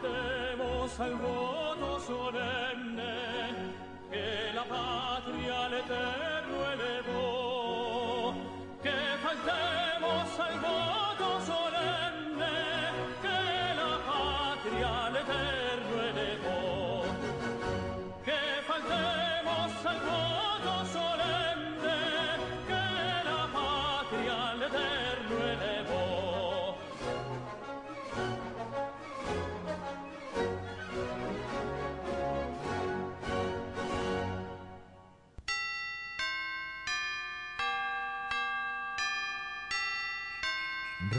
Que faltemos al voto solemne, que la patria al eterno elevó, que faltemos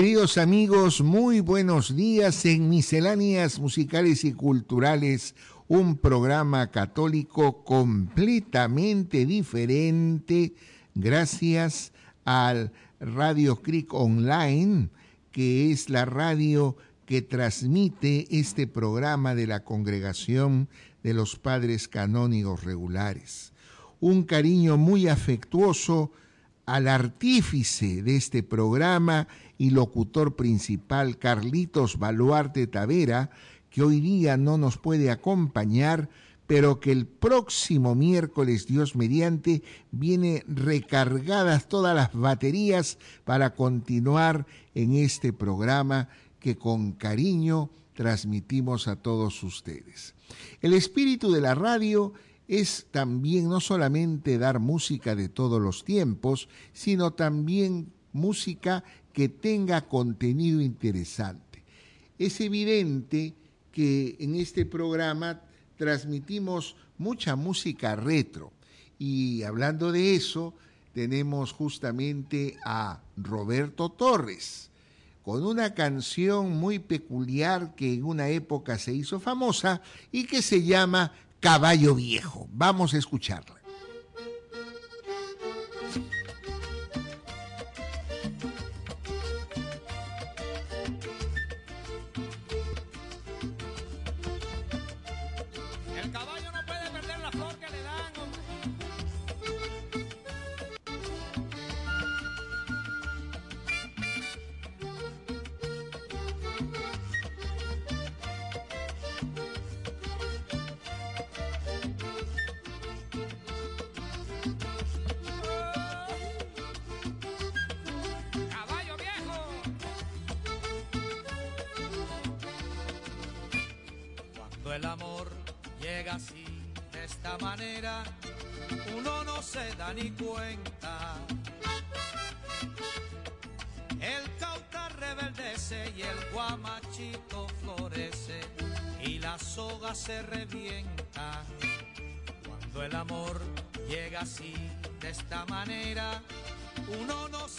Queridos amigos, muy buenos días en Misceláneas Musicales y Culturales, un programa católico completamente diferente gracias al Radio Creek Online, que es la radio que transmite este programa de la Congregación de los Padres Canónigos Regulares. Un cariño muy afectuoso al artífice de este programa y locutor principal Carlitos Baluarte Tavera, que hoy día no nos puede acompañar, pero que el próximo miércoles, Dios mediante, viene recargadas todas las baterías para continuar en este programa que con cariño transmitimos a todos ustedes. El espíritu de la radio es también no solamente dar música de todos los tiempos, sino también música que tenga contenido interesante. Es evidente que en este programa transmitimos mucha música retro y hablando de eso tenemos justamente a Roberto Torres con una canción muy peculiar que en una época se hizo famosa y que se llama Caballo Viejo. Vamos a escucharla.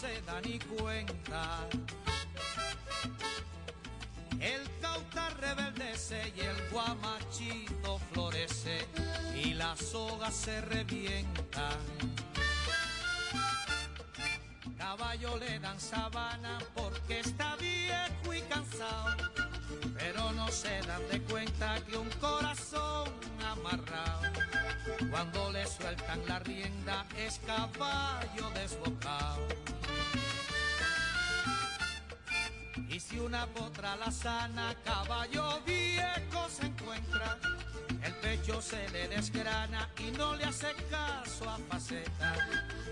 Se da ni cuenta. El cauta rebeldece y el guamachito florece y la soga se revienta. Caballo le dan sabana porque está viejo y cansado pero no se dan de cuenta que un corazón amarrado, cuando le sueltan la rienda, es caballo desbocado. Y si una potra la sana, caballo viejo se encuentra, el pecho se le desgrana y no le hace caso a faceta,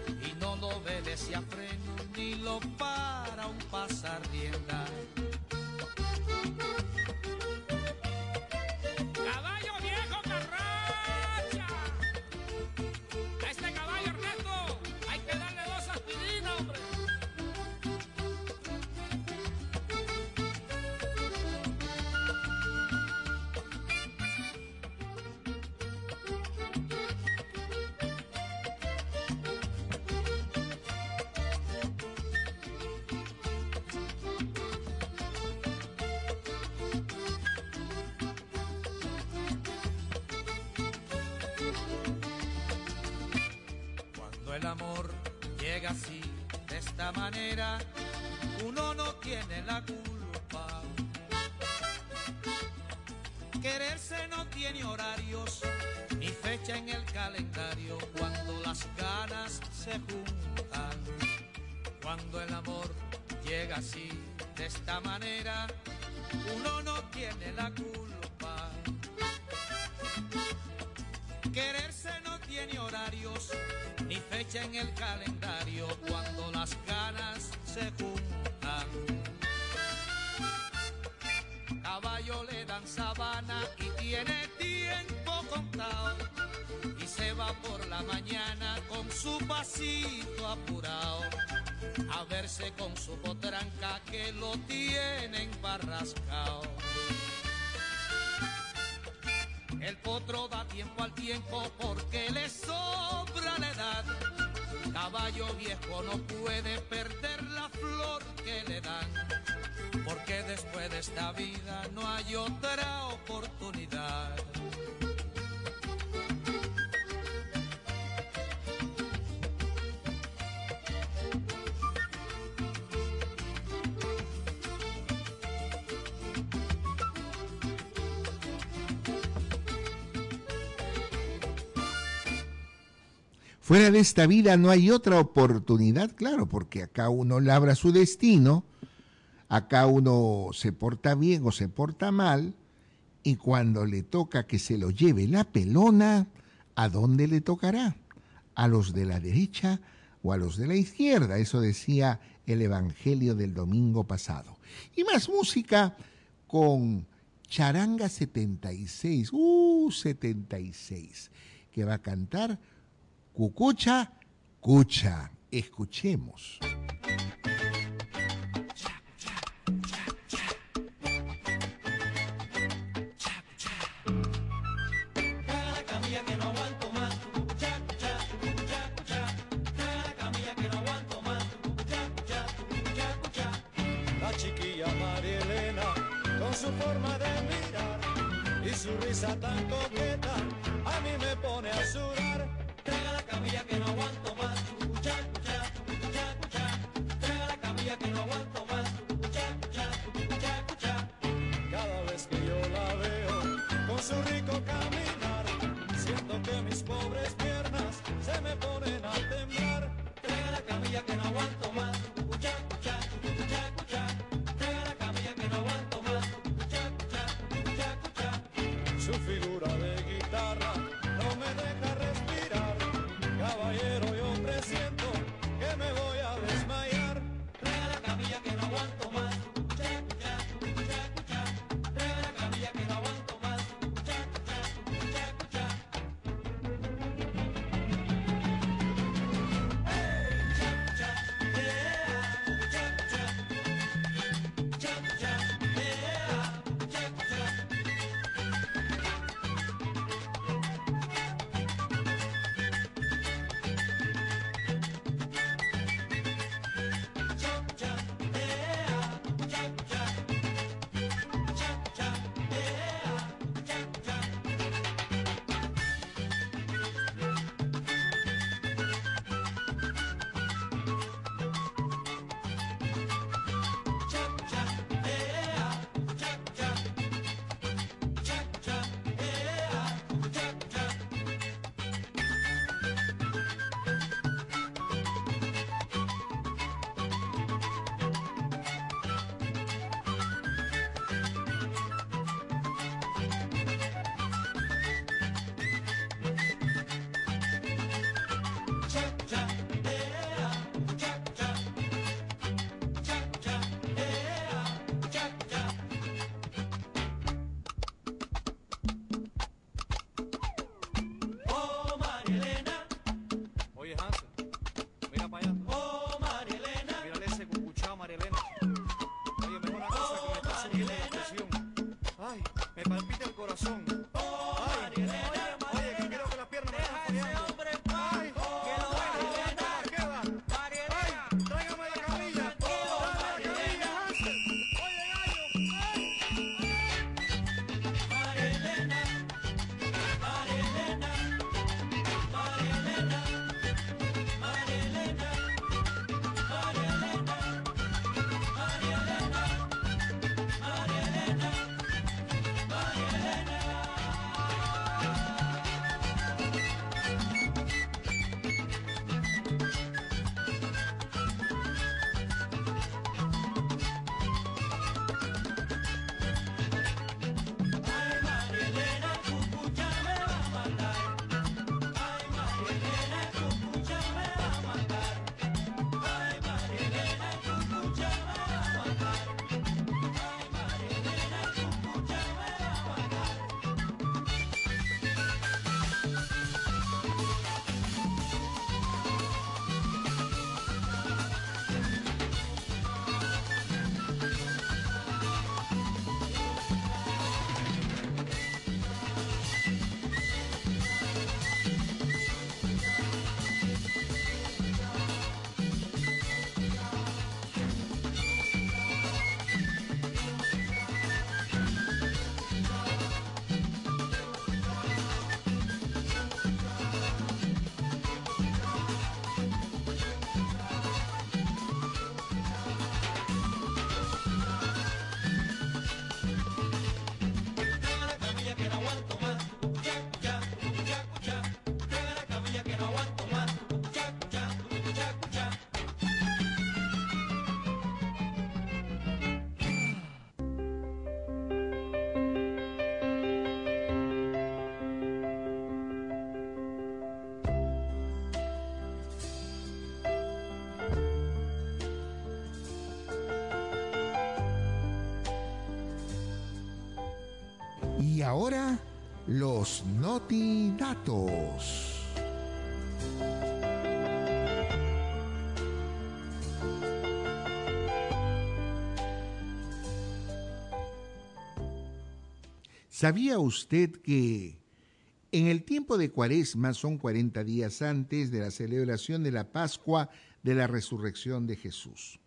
y no lo obedece a freno ni lo para un pasar rienda. Cuando el amor llega así, de esta manera, uno no tiene la culpa. Quererse no tiene horarios ni fecha en el calendario cuando las ganas se juntan. Caballo le dan sabana y tiene tiempo contado y se va por la mañana con su pasito apurado a verse con su potranca que lo tienen barrascao. El potro da tiempo al tiempo porque le sobra la edad. Caballo viejo no puede perder la flor que le dan. Porque después de esta vida no hay otra oportunidad. Fuera de esta vida no hay otra oportunidad, claro, porque acá uno labra su destino, acá uno se porta bien o se porta mal, y cuando le toca que se lo lleve la pelona, ¿a dónde le tocará? ¿A los de la derecha o a los de la izquierda? Eso decía el Evangelio del domingo pasado. Y más música con Charanga 76, uh, 76, que va a cantar Cucucha, Cucha. Escuchemos. su ahora, los notidatos. ¿Sabía usted que en el tiempo de Cuaresma son 40 días antes de la celebración de la Pascua de la Resurrección de Jesús?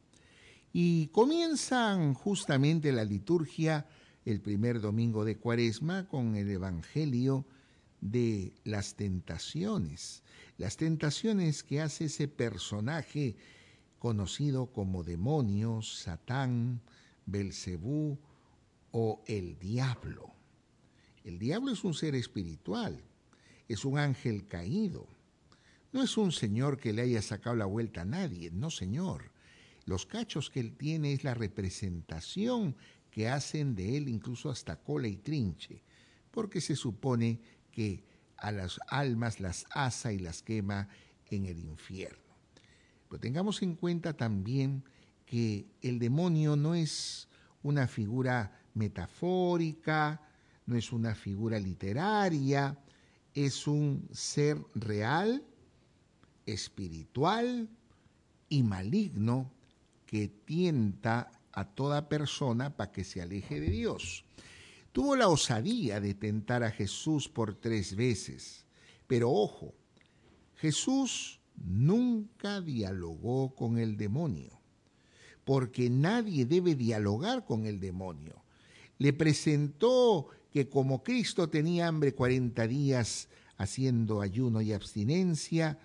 Y comienzan justamente la liturgia el primer domingo de Cuaresma con el Evangelio de las tentaciones, las tentaciones que hace ese personaje conocido como demonio, Satán, Belcebú o el diablo. El diablo es un ser espiritual, es un ángel caído. No es un señor que le haya sacado la vuelta a nadie, no señor. Los cachos que él tiene es la representación que hacen de él incluso hasta cola y trinche, porque se supone que a las almas las asa y las quema en el infierno. Pero tengamos en cuenta también que el demonio no es una figura metafórica, no es una figura literaria, es un ser real, espiritual y maligno que tienta a toda persona para que se aleje de Dios. Tuvo la osadía de tentar a Jesús por tres veces, pero ojo, Jesús nunca dialogó con el demonio, porque nadie debe dialogar con el demonio. Le presentó que como Cristo tenía hambre 40 días haciendo ayuno y abstinencia,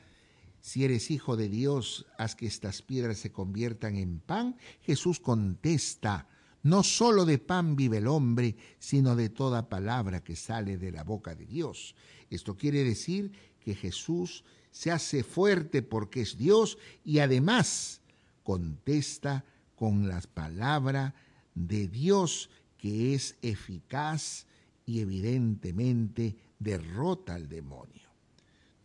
si eres hijo de Dios, haz que estas piedras se conviertan en pan. Jesús contesta, no solo de pan vive el hombre, sino de toda palabra que sale de la boca de Dios. Esto quiere decir que Jesús se hace fuerte porque es Dios y además contesta con la palabra de Dios que es eficaz y evidentemente derrota al demonio.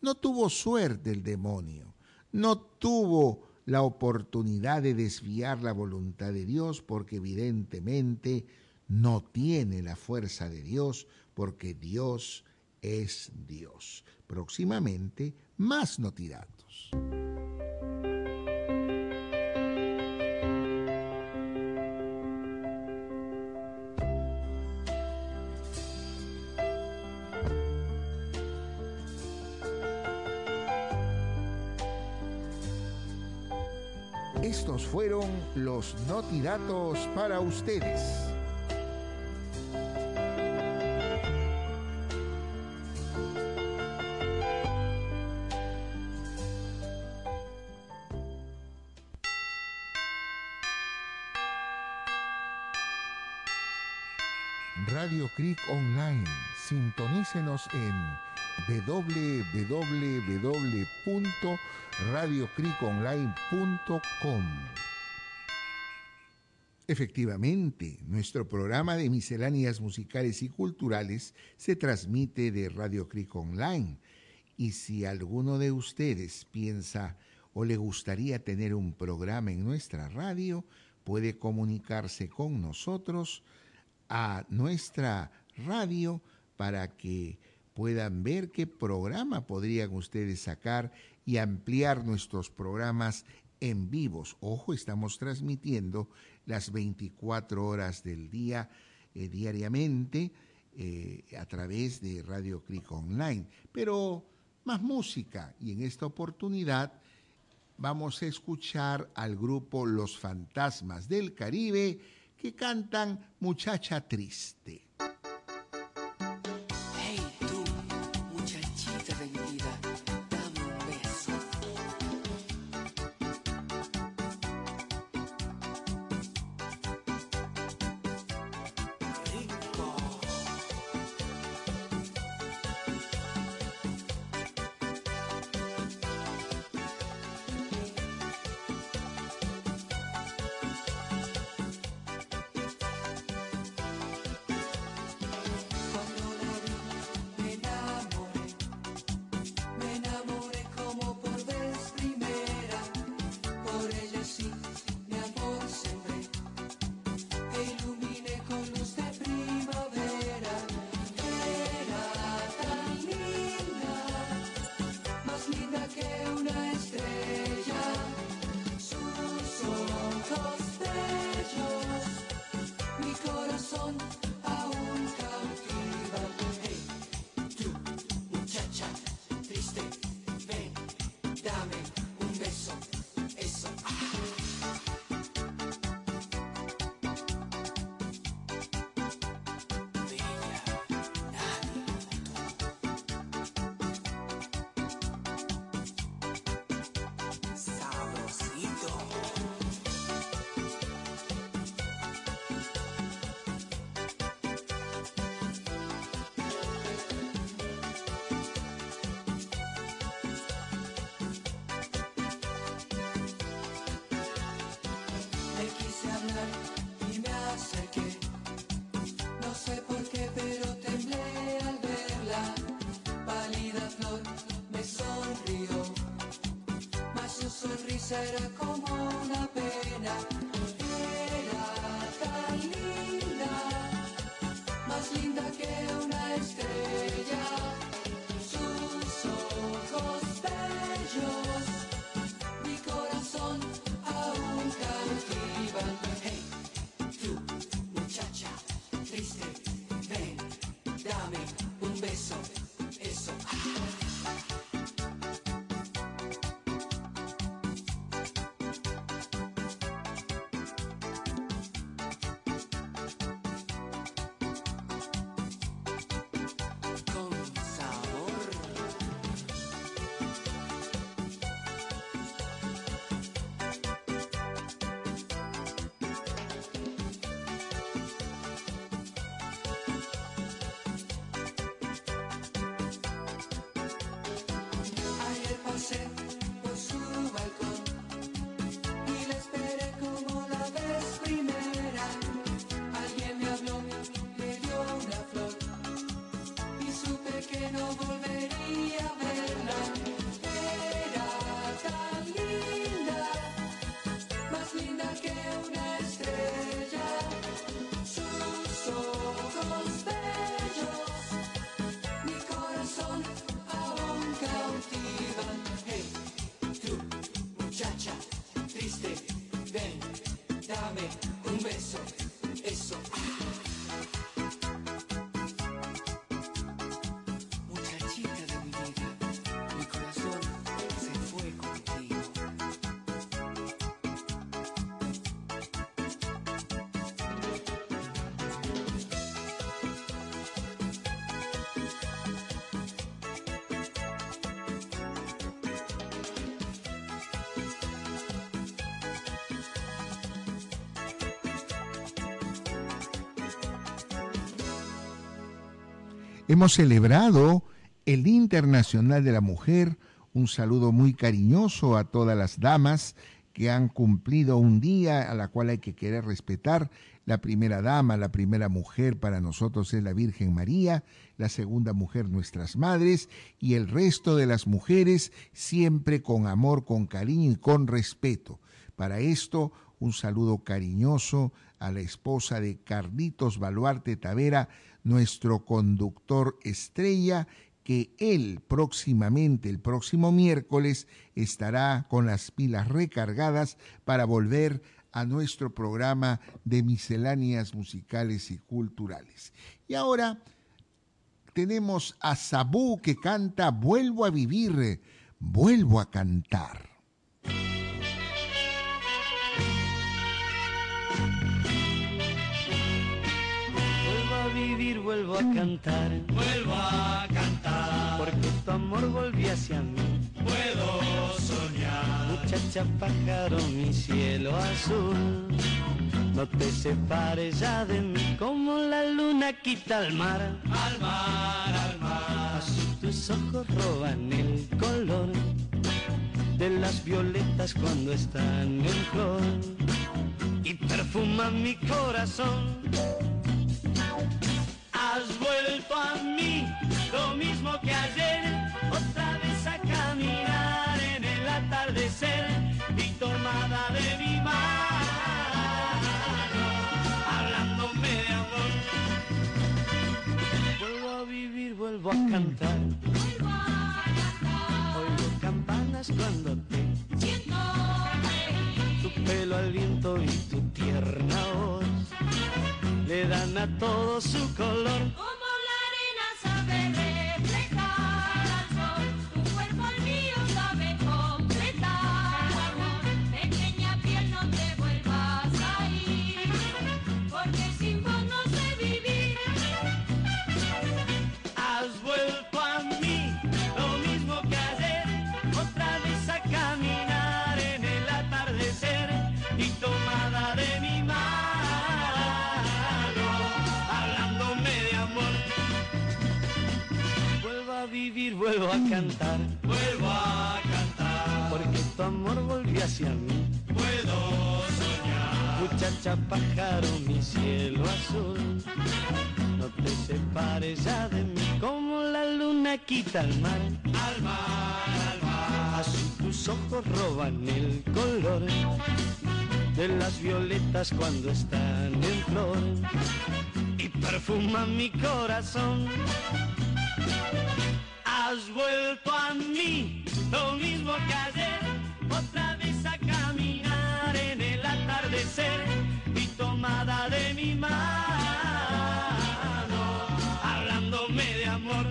No tuvo suerte el demonio, no tuvo la oportunidad de desviar la voluntad de Dios porque evidentemente no tiene la fuerza de Dios porque Dios es Dios. Próximamente, más notiratos. Estos fueron los notidatos para ustedes. Radio Creek Online. Sintonícenos en www.radiocriconline.com. Efectivamente, nuestro programa de misceláneas musicales y culturales se transmite de Radio Cric Online. Y si alguno de ustedes piensa o le gustaría tener un programa en nuestra radio, puede comunicarse con nosotros a nuestra radio para que puedan ver qué programa podrían ustedes sacar y ampliar nuestros programas en vivos. Ojo, estamos transmitiendo las 24 horas del día eh, diariamente eh, a través de Radio Click Online. Pero más música y en esta oportunidad vamos a escuchar al grupo Los Fantasmas del Caribe que cantan Muchacha Triste. Hemos celebrado el Internacional de la Mujer. Un saludo muy cariñoso a todas las damas que han cumplido un día a la cual hay que querer respetar. La primera dama, la primera mujer para nosotros es la Virgen María, la segunda mujer nuestras madres y el resto de las mujeres siempre con amor, con cariño y con respeto. Para esto, un saludo cariñoso a la esposa de Carlitos Baluarte Tavera, nuestro conductor estrella, que él próximamente, el próximo miércoles, estará con las pilas recargadas para volver a nuestro programa de misceláneas musicales y culturales. Y ahora tenemos a Sabú que canta Vuelvo a vivir, vuelvo a cantar. Vivir, vuelvo a cantar, Vuelvo a cantar, porque tu amor volvió hacia mí. puedo soñar. Muchacha pájaro, mi cielo azul, no te separes ya de mí, como la luna quita al mar. Al mar, al mar, Así tus ojos roban el color de las violetas cuando están en flor y perfuman mi corazón. A mí, lo mismo que ayer, otra vez a caminar en el atardecer y tomada de mi mano, hablándome de amor. Vuelvo a vivir, vuelvo a cantar. Oigo campanas cuando te tu pelo al viento y tu tierna voz le dan a todo su color. Cantar, vuelvo a cantar. porque tu amor volvió hacia mí. Puedo soñar. Muchacha pájaro, mi cielo azul, no te separes ya de mí como la luna quita el mar. Al mar, al mar. Así tus ojos roban el color de las violetas cuando están en flor y perfuman mi corazón. Has vuelto a mí, lo mismo que ayer, otra vez a caminar en el atardecer y tomada de mi mano, hablándome de amor.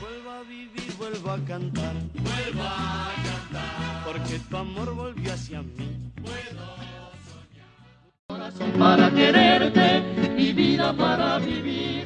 Vuelvo a vivir, vuelvo a cantar, Vuelvo a cantar. porque tu amor volvió hacia mí. Corazón para quererte y vida para vivirla.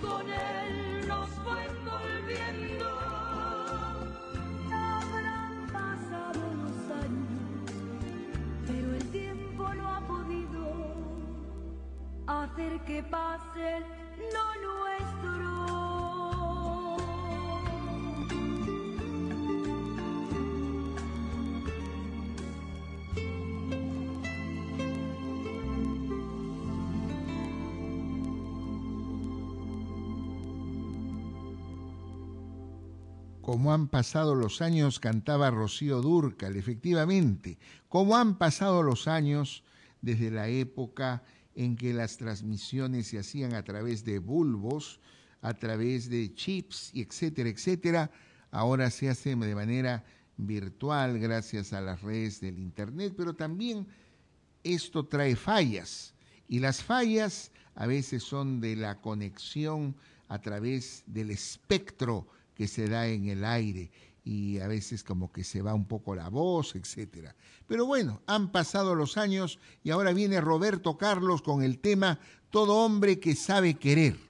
Con él nos fue envolviendo. Habrán pasado los años, pero el tiempo no ha podido hacer que pase lo Como han pasado los años, cantaba Rocío Dúrcal, efectivamente. Como han pasado los años desde la época en que las transmisiones se hacían a través de bulbos, a través de chips, etcétera, etcétera. Ahora se hace de manera virtual gracias a las redes del Internet, pero también esto trae fallas. Y las fallas a veces son de la conexión a través del espectro que se da en el aire y a veces como que se va un poco la voz, etcétera. Pero bueno, han pasado los años y ahora viene Roberto Carlos con el tema Todo hombre que sabe querer.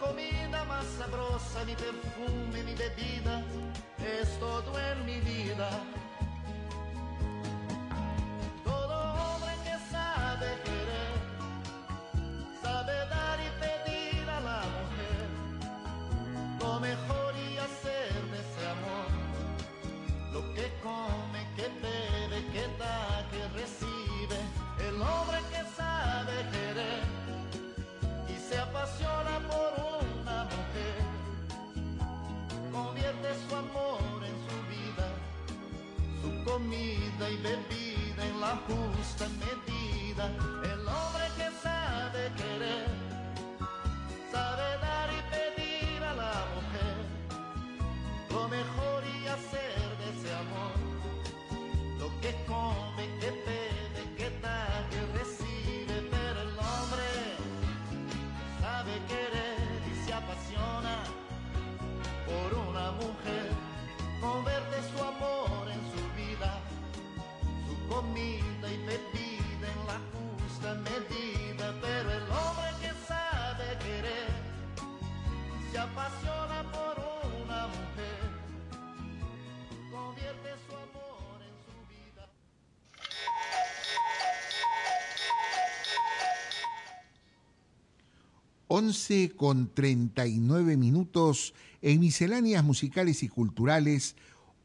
Comida más sabrosa, mi perfume, mi bebida, es todo en mi vida. Todo hombre que sabe querer, sabe dar y pedir a la mujer lo mejor su amor en su vida, su comida y bebida en la justa medida. El hombre que sabe querer, sabe dar y pedir a la mujer lo mejor y hacer de ese amor lo que come, que mujer, convierte su amor 11 con 39 minutos en misceláneas musicales y culturales,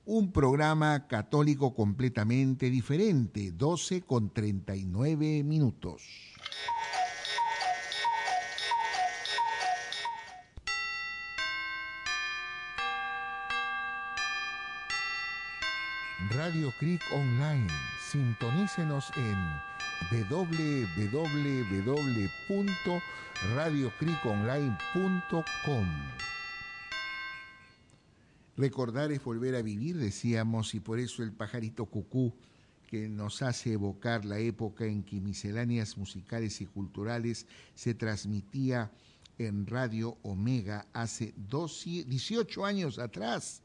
un programa católico completamente diferente, 12 con 39 minutos. Radio Creek Online, sintonícenos en www.radiocriconline.com. Recordar es volver a vivir, decíamos, y por eso el pajarito cucú que nos hace evocar la época en que misceláneas musicales y culturales se transmitía en Radio Omega hace 12 18 años atrás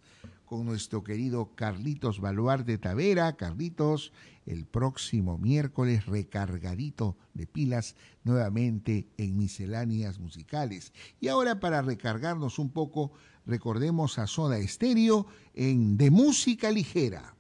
con nuestro querido Carlitos Baluarte Tavera. Carlitos, el próximo miércoles recargadito de pilas nuevamente en misceláneas musicales. Y ahora para recargarnos un poco, recordemos a Soda Estéreo en De Música Ligera.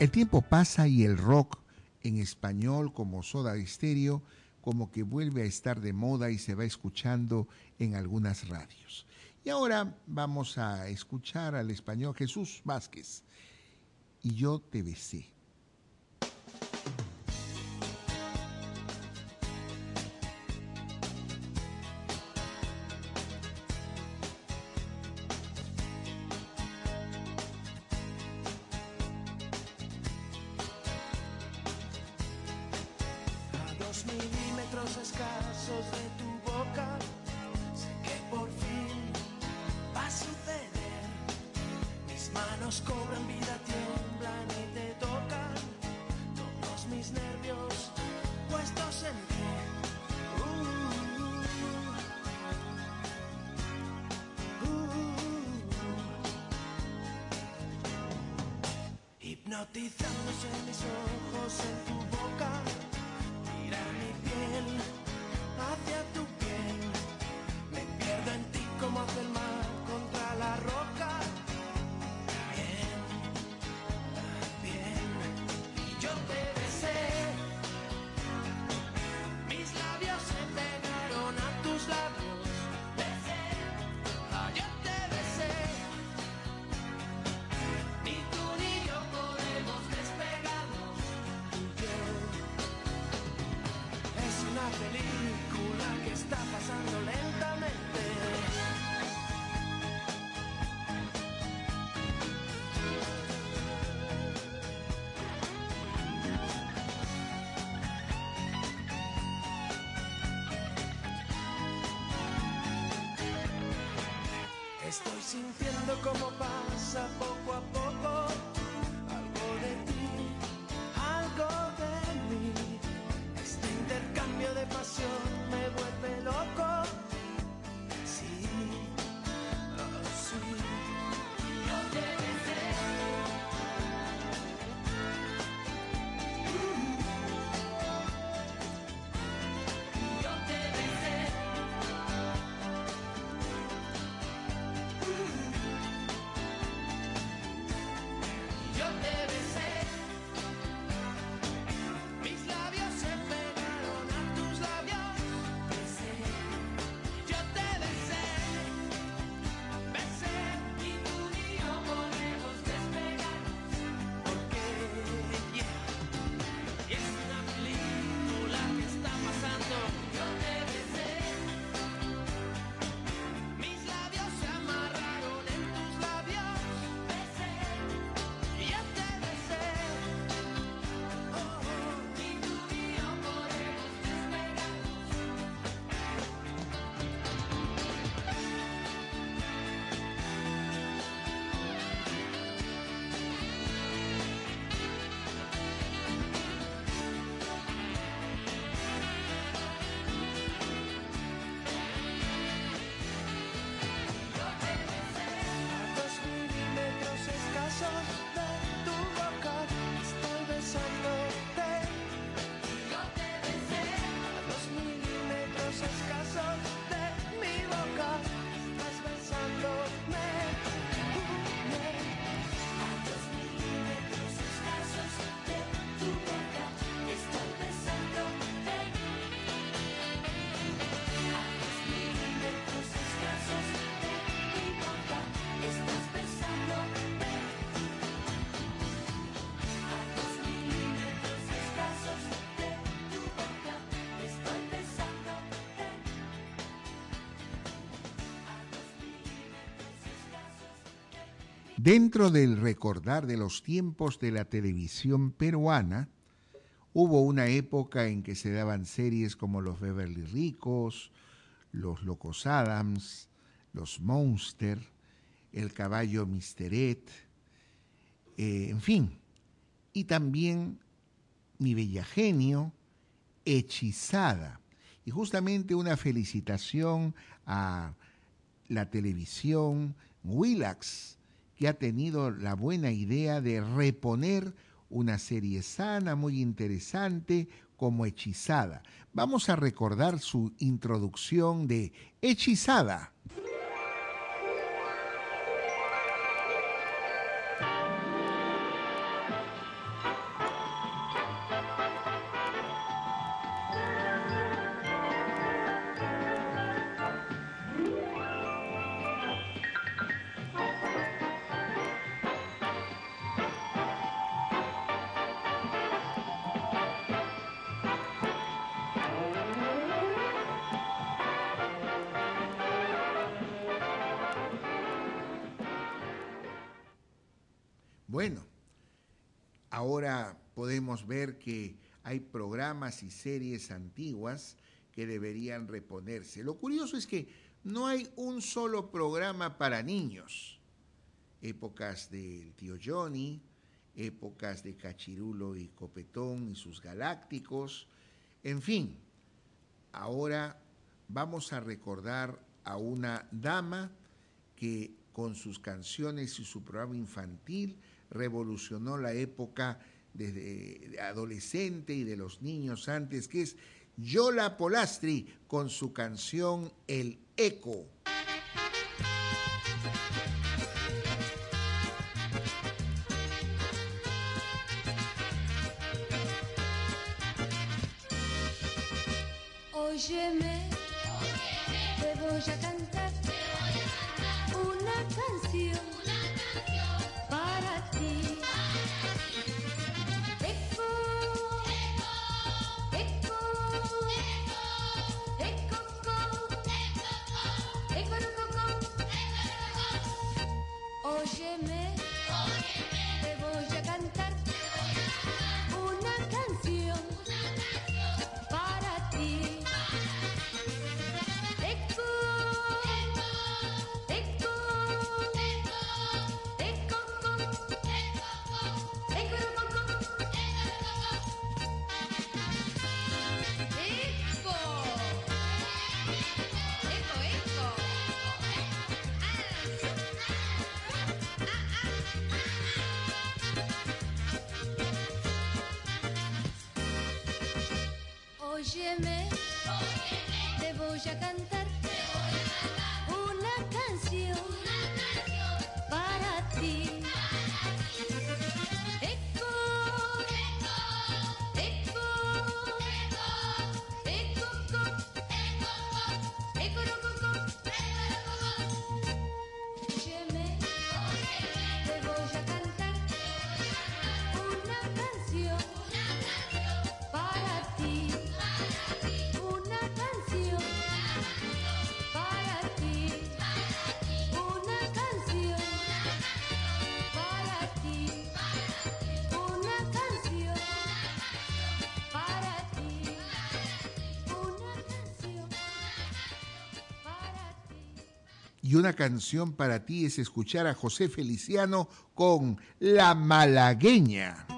El tiempo pasa y el rock en español como soda estéreo como que vuelve a estar de moda y se va escuchando en algunas radios. Y ahora vamos a escuchar al español Jesús Vázquez. Y yo te besé. Dentro del recordar de los tiempos de la televisión peruana, hubo una época en que se daban series como Los Beverly Ricos, Los Locos Adams, Los Monster, El Caballo Misteret, eh, en fin, y también Mi Bella Genio, Hechizada. Y justamente una felicitación a la televisión Willax, que ha tenido la buena idea de reponer una serie sana, muy interesante, como Hechizada. Vamos a recordar su introducción de Hechizada. Que hay programas y series antiguas que deberían reponerse. Lo curioso es que no hay un solo programa para niños. Épocas del tío Johnny, épocas de Cachirulo y Copetón y sus galácticos, en fin. Ahora vamos a recordar a una dama que con sus canciones y su programa infantil revolucionó la época desde adolescente y de los niños antes, que es Yola Polastri con su canción El Eco. Óyeme, te voy a cantar una canción te Y una canción para ti es escuchar a José Feliciano con La Malagueña.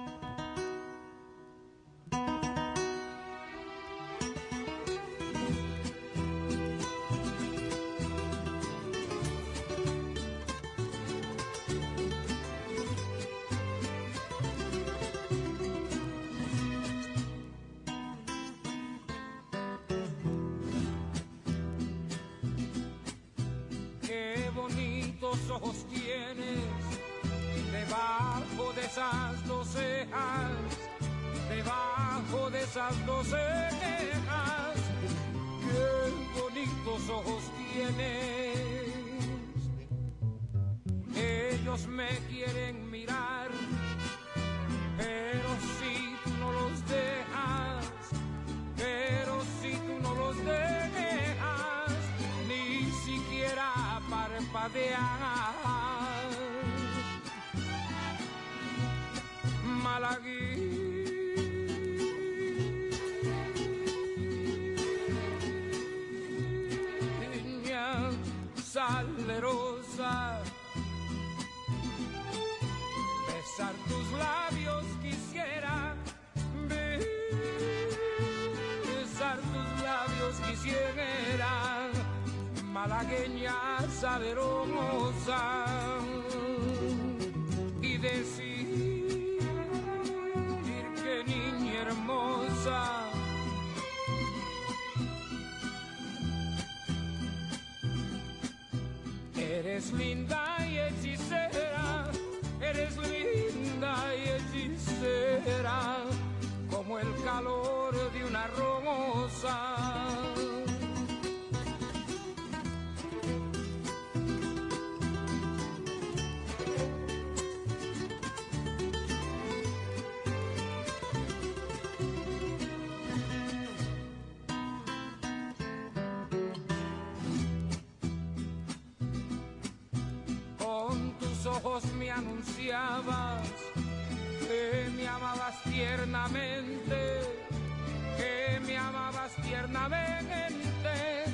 Que me amabas tiernamente, que me amabas tiernamente,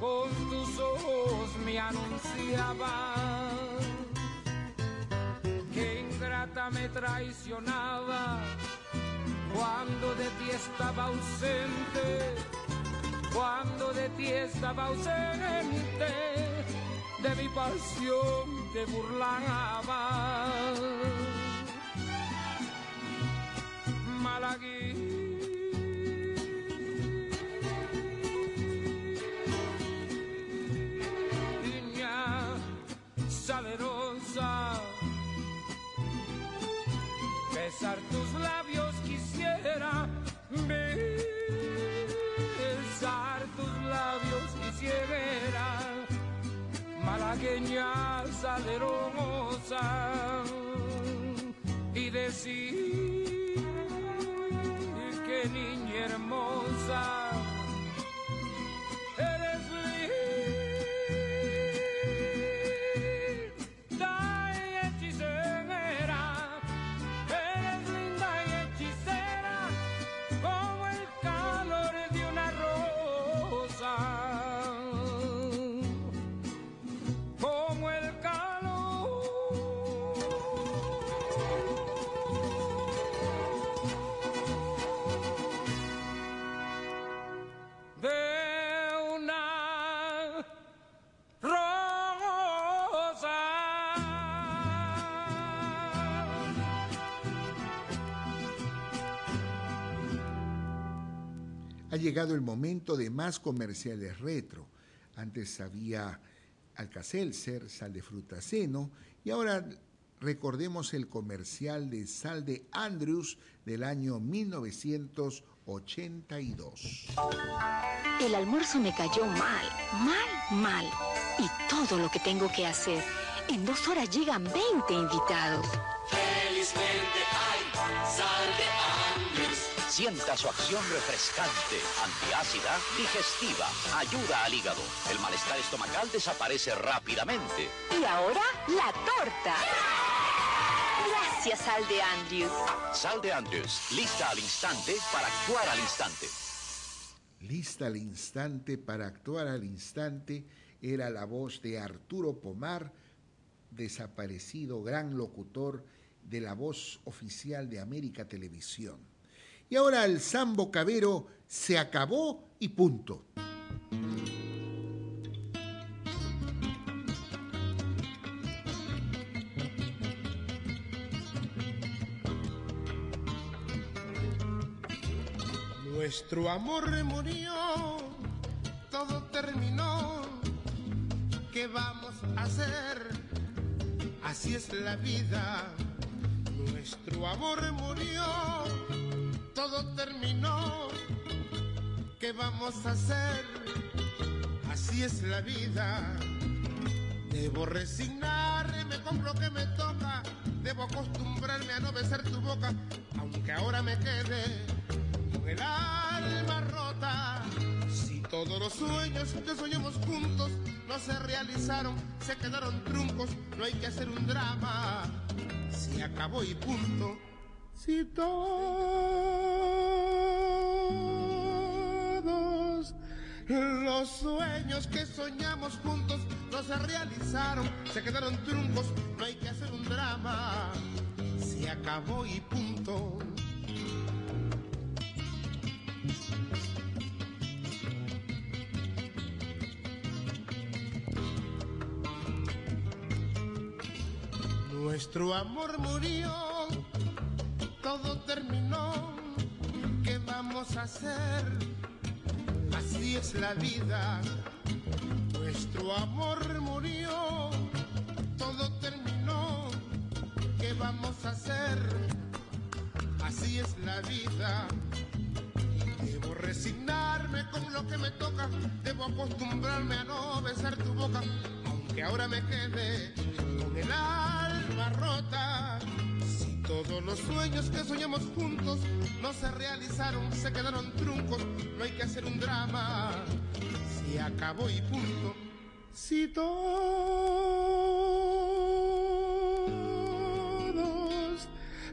con tus ojos me anunciabas que ingrata me traicionaba cuando de ti estaba ausente, cuando de ti estaba ausente, de mi pasión te burlabas. Ha llegado el momento de más comerciales retro. Antes había Alcacelser, sal de frutaceno y ahora recordemos el comercial de sal de Andrews del año 1982. El almuerzo me cayó mal, mal, mal. Y todo lo que tengo que hacer. En dos horas llegan 20 invitados. Felizmente hay sal de Andrews. Sienta su acción refrescante, antiácida, digestiva, ayuda al hígado. El malestar estomacal desaparece rápidamente. Y ahora, la torta. Gracias, Sal de Andrews. Sal de Andrews, lista al instante para actuar al instante. Lista al instante para actuar al instante era la voz de Arturo Pomar, desaparecido gran locutor de la voz oficial de América Televisión. Y ahora el Sambo Cabero se acabó y punto. Nuestro amor murió, todo terminó. ¿Qué vamos a hacer? Así es la vida. Nuestro amor murió, todo terminó. ¿Qué vamos a hacer? Así es la vida. Debo resignarme con lo que me toca. Debo acostumbrarme a no besar tu boca, aunque ahora me quede con el alma rota. Si todos los sueños que soñamos juntos no se realizaron, se quedaron truncos, no hay que hacer un drama. Si acabó y punto. Si todos los sueños que soñamos juntos no se realizaron, se quedaron truncos, no hay que hacer un drama. Si acabó y punto. Nuestro amor murió, todo terminó. ¿Qué vamos a hacer? Así es la vida. Nuestro amor murió, todo terminó. ¿Qué vamos a hacer? Así es la vida. Debo resignarme con lo que me toca. Debo acostumbrarme a no besar tu boca, aunque ahora me quede con el alma rota. Todos los sueños que soñamos juntos no se realizaron, se quedaron truncos, no hay que hacer un drama. Si acabó y punto. Si todo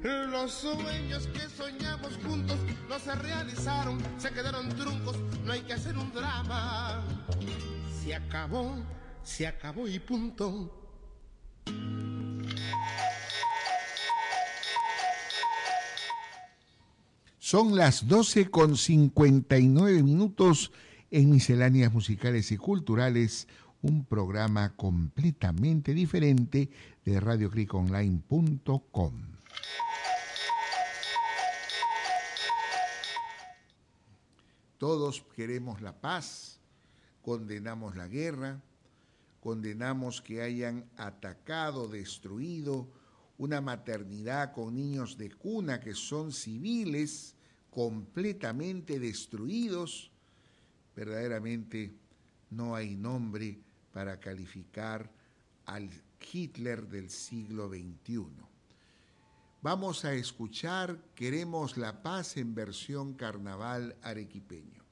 Los sueños que soñamos juntos no se realizaron, se quedaron truncos, no hay que hacer un drama. Se acabó, se acabó y punto. Son las 12 con 59 minutos en Misceláneas Musicales y Culturales, un programa completamente diferente de RadioClickOnline.com. Todos queremos la paz, condenamos la guerra, condenamos que hayan atacado, destruido una maternidad con niños de cuna que son civiles, completamente destruidos. Verdaderamente no hay nombre para calificar al Hitler del siglo XXI. Vamos a escuchar Queremos la paz en versión carnaval arequipeño.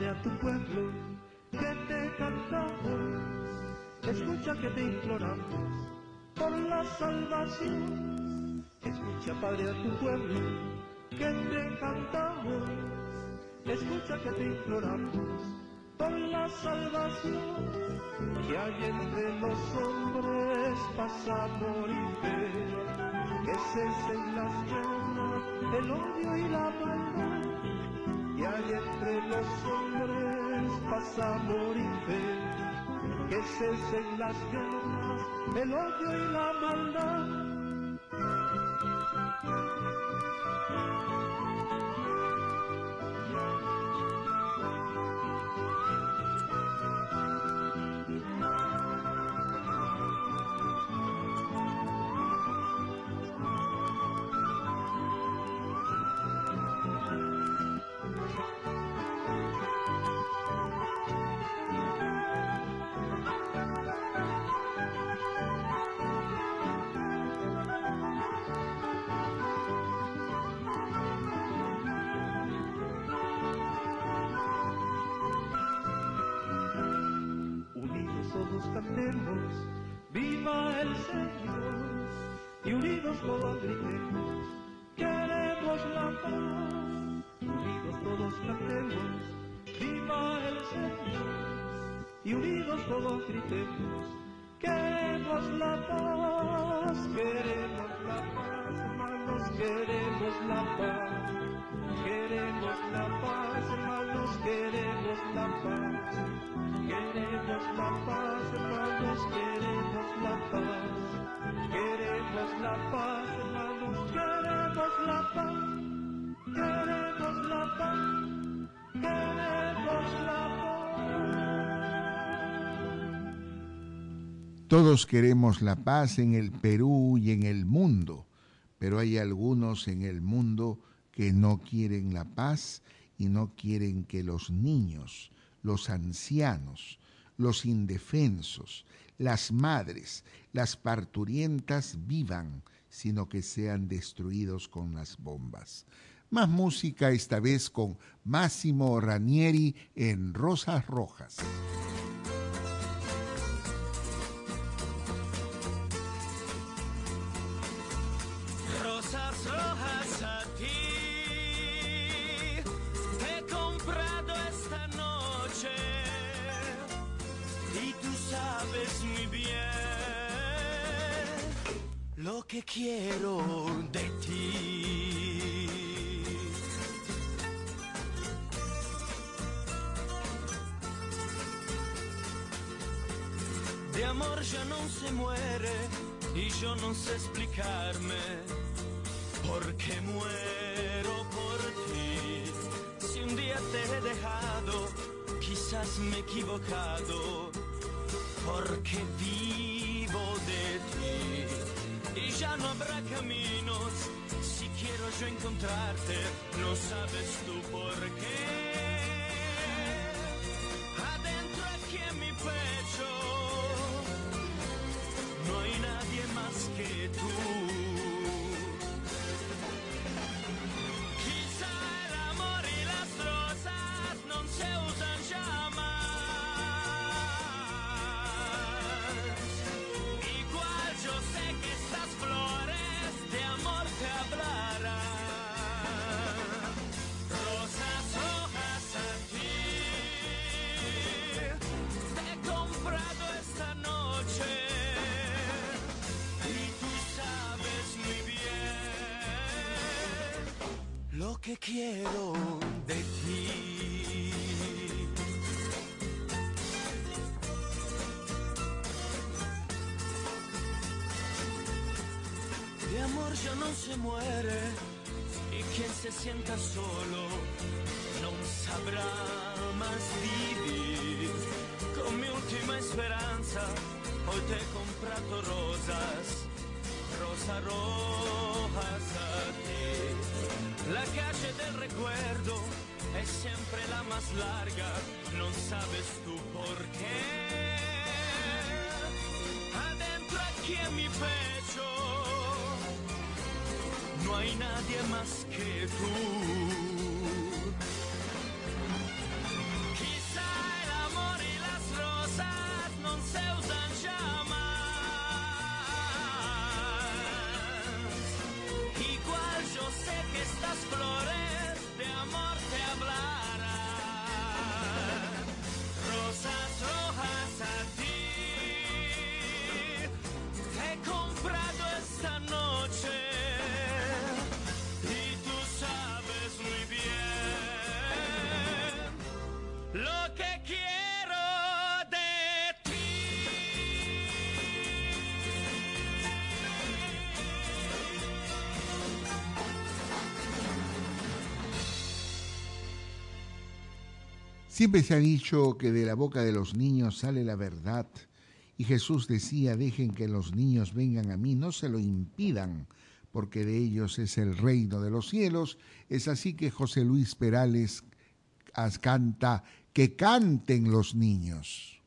A tu pueblo que te cantamos. Escucha que te imploramos por la salvación. Escucha, Padre, a tu pueblo que te cantamos. Escucha que te imploramos por la salvación. Que hay entre los hombres pasa amor y fe. Que cesen las guerras, el odio y la maldad y hay entre los hombres pasa amor y fe, que cesen las guerras, el odio y la maldad. Señor, y unidos todos gritemos, queremos la paz. Unidos todos cantemos, viva el Señor, y unidos todos gritemos, queremos la paz, queremos la paz, hermanos, queremos Todos queremos la paz en el Perú y en el mundo, pero hay algunos en el mundo que no quieren la paz y no quieren que los niños, los ancianos, los indefensos, las madres, las parturientas vivan, sino que sean destruidos con las bombas. Más música esta vez con Máximo Ranieri en Rosas Rojas. Que quiero de ti. De amor ya no se muere y yo no sé explicarme por qué muero por ti. Si un día dejado, quizás me he equivocado, porque vivo de ti. Ya no habrá caminos, si quiero yo encontrarte, no sabes tú por qué. Adentro aquí en mi pecho, no hay nadie más que tú. Que quiero de ti. De amor ya no se muere y quien se sienta solo no sabrá más vivir. Con mi última esperanza hoy te he comprado rosas, rosas rojas a ti. La calle del recuerdo es siempre la más larga, no sabes tú por qué. Adentro aquí en mi pecho no hay nadie más que tú. Siempre se ha dicho que de la boca de los niños sale la verdad. Y Jesús decía, dejen que los niños vengan a mí, no se lo impidan, porque de ellos es el reino de los cielos. Es así que José Luis Perales canta, que canten los niños.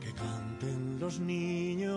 Que canten los niños,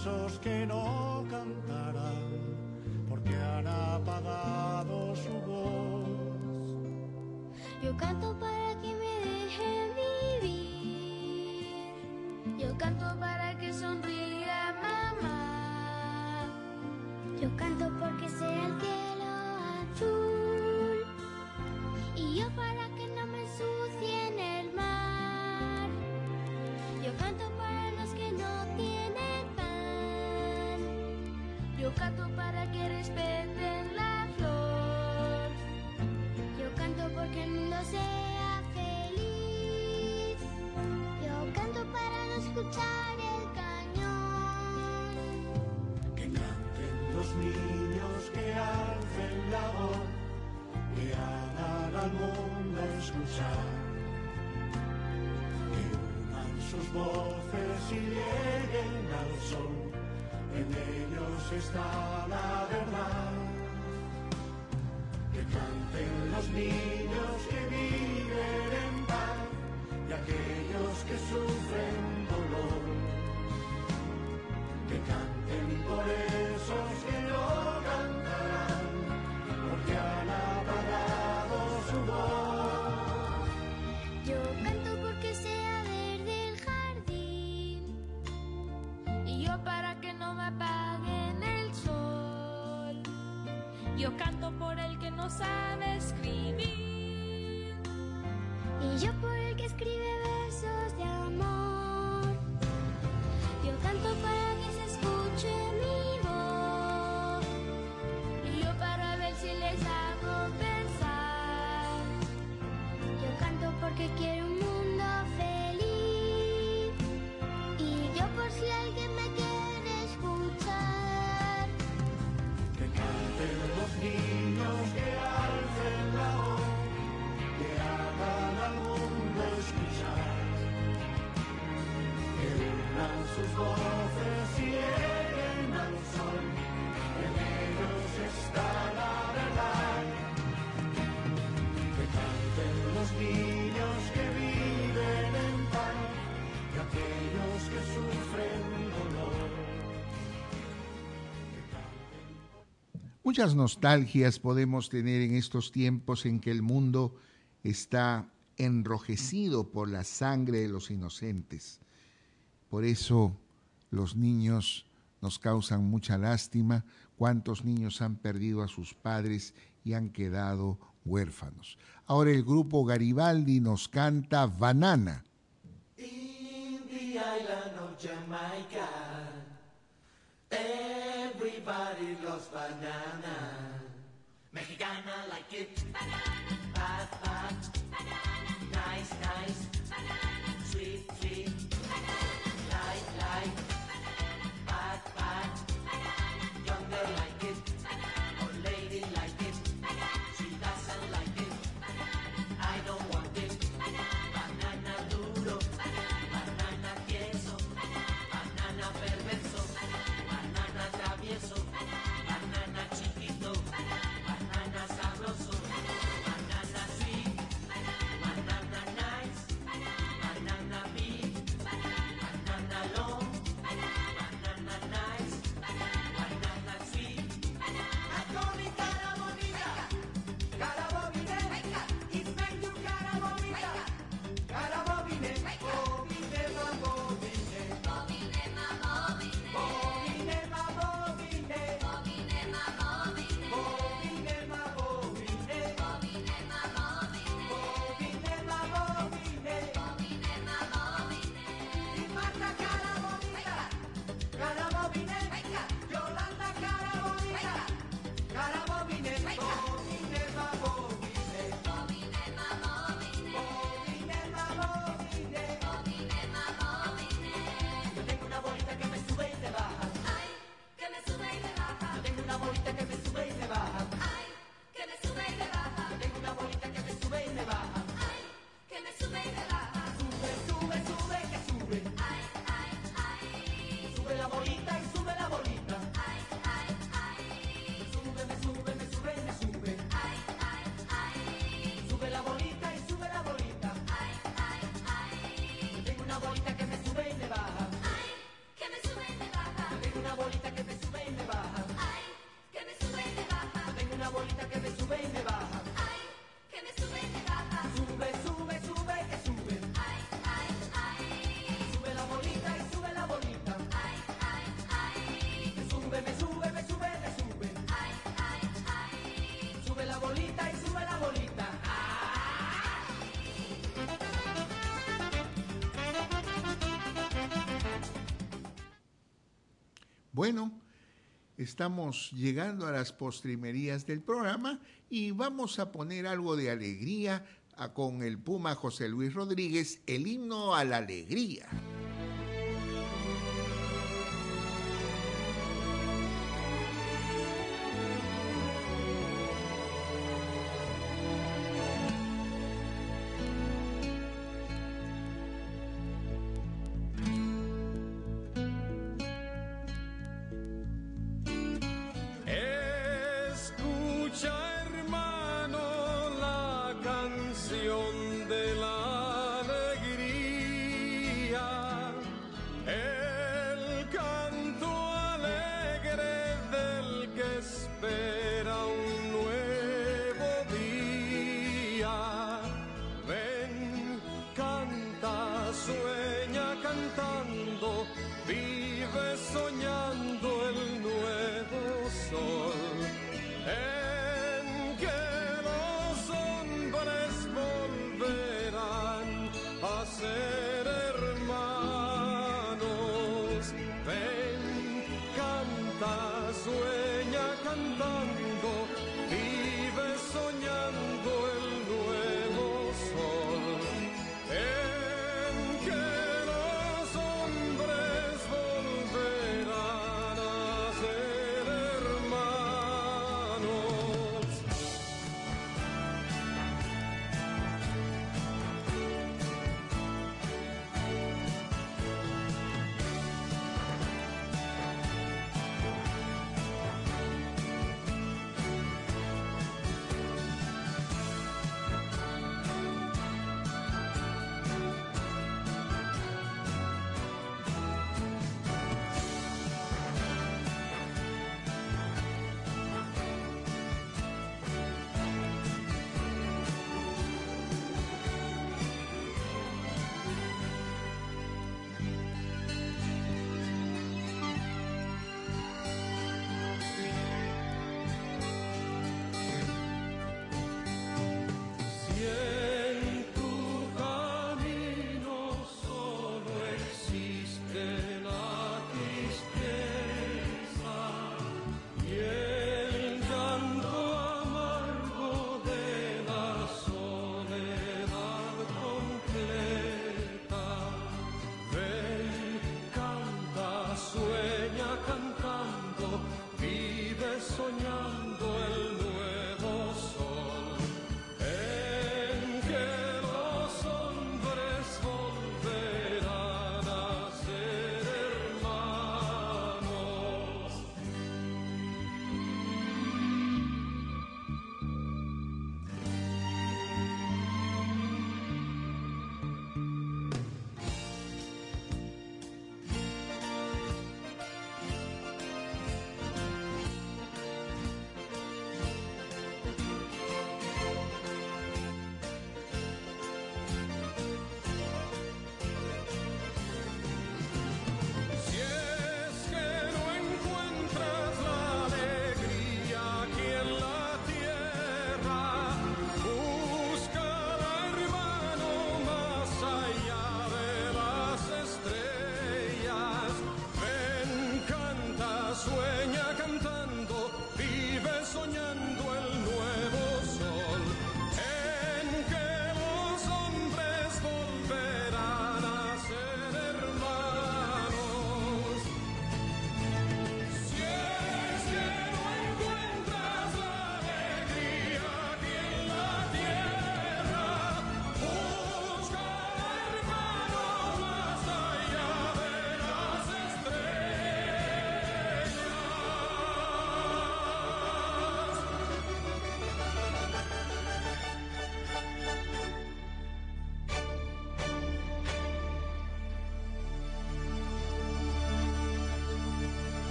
esos que no cantarán, porque han apagado su voz. Yo canto para que me dejen vivir. Yo canto para que sonría mamá. Yo canto porque sea voces y lleguen al sol, en ellos está la verdad. Que canten los niños Muchas nostalgias podemos tener en estos tiempos en que el mundo está enrojecido por la sangre de los inocentes. Por eso los niños nos causan mucha lástima, cuántos niños han perdido a sus padres y han quedado huérfanos. Ahora el grupo Garibaldi nos canta Banana. Everybody loves banana. Mexicana like it. Banana. Bad, bad. Banana. Nice, nice. Banana. baby. Estamos llegando a las postrimerías del programa y vamos a poner algo de alegría con el Puma José Luis Rodríguez, el himno a la alegría.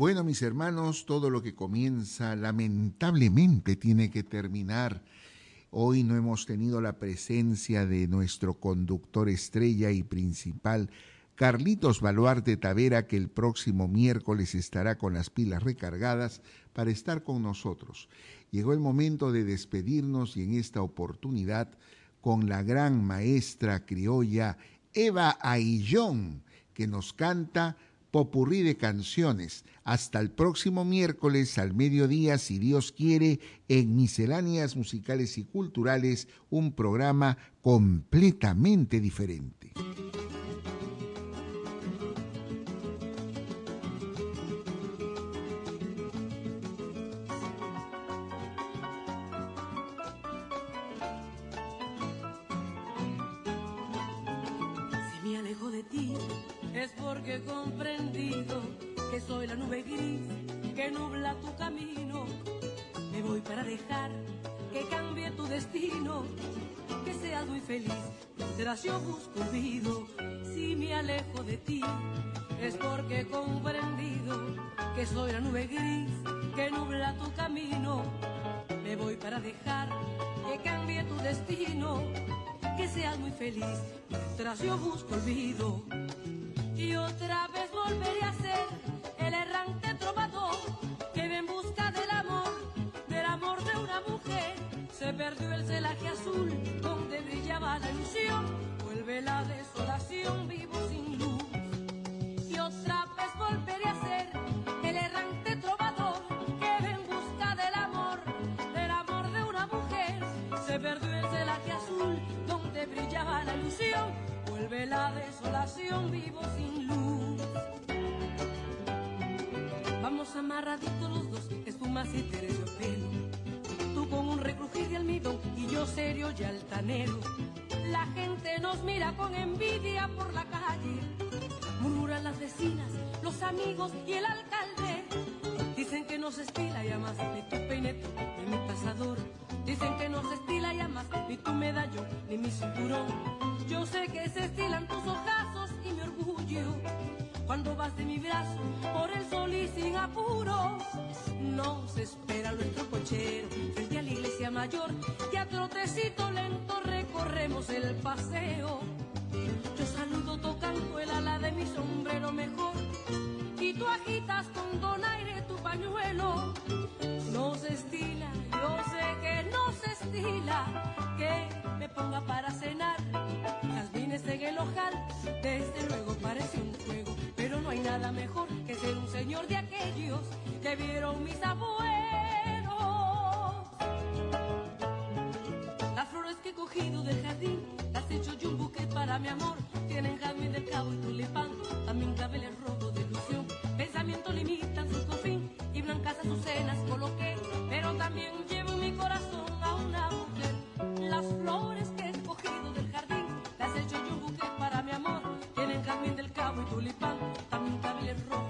Bueno, mis hermanos, todo lo que comienza lamentablemente tiene que terminar. Hoy no hemos tenido la presencia de nuestro conductor estrella y principal, Carlitos Baluarte Tavera, que el próximo miércoles estará con las pilas recargadas para estar con nosotros. Llegó el momento de despedirnos y en esta oportunidad con la gran maestra criolla Eva Aillón, que nos canta popurrí de canciones. Hasta el próximo miércoles al mediodía, si Dios quiere, en Misceláneas Musicales y Culturales, un programa completamente diferente. que soy la nube gris que nubla tu camino. Me voy para dejar que cambie tu destino, que seas muy feliz mientras yo busco olvido. mira con envidia por la calle. Murmuran las vecinas, los amigos y el alcalde. Dicen que no se estila y amas ni tu peineto ni mi pasador. Dicen que no se estila y amas ni tu medallo ni mi cinturón. Yo sé que se estilan tus ojazos y mi orgullo cuando vas de mi brazo por el sol y sin apuros. Nos espera nuestro cochero frente a la iglesia mayor y a trotecito lento recorremos el paseo. Yo saludo tocando el ala de mi sombrero mejor y tú agitas con donaire tu pañuelo. No se estila, yo sé que no se estila que me ponga para cenar jazmines en el ojal de nada mejor que ser un señor de aquellos que vieron mis abuelos. Las flores que he cogido del jardín, las he hecho yo un buquet para mi amor. Tienen jazmín del cabo y tulipán, también claveles rojo de ilusión. Pensamiento limitan su confín y blancas azucenas coloqué, pero también llevo mi corazón a una mujer. Las flores que he escogido del jardín, las he hecho yo un buquet para mi amor. Tienen jazmín del cabo y tulipán error.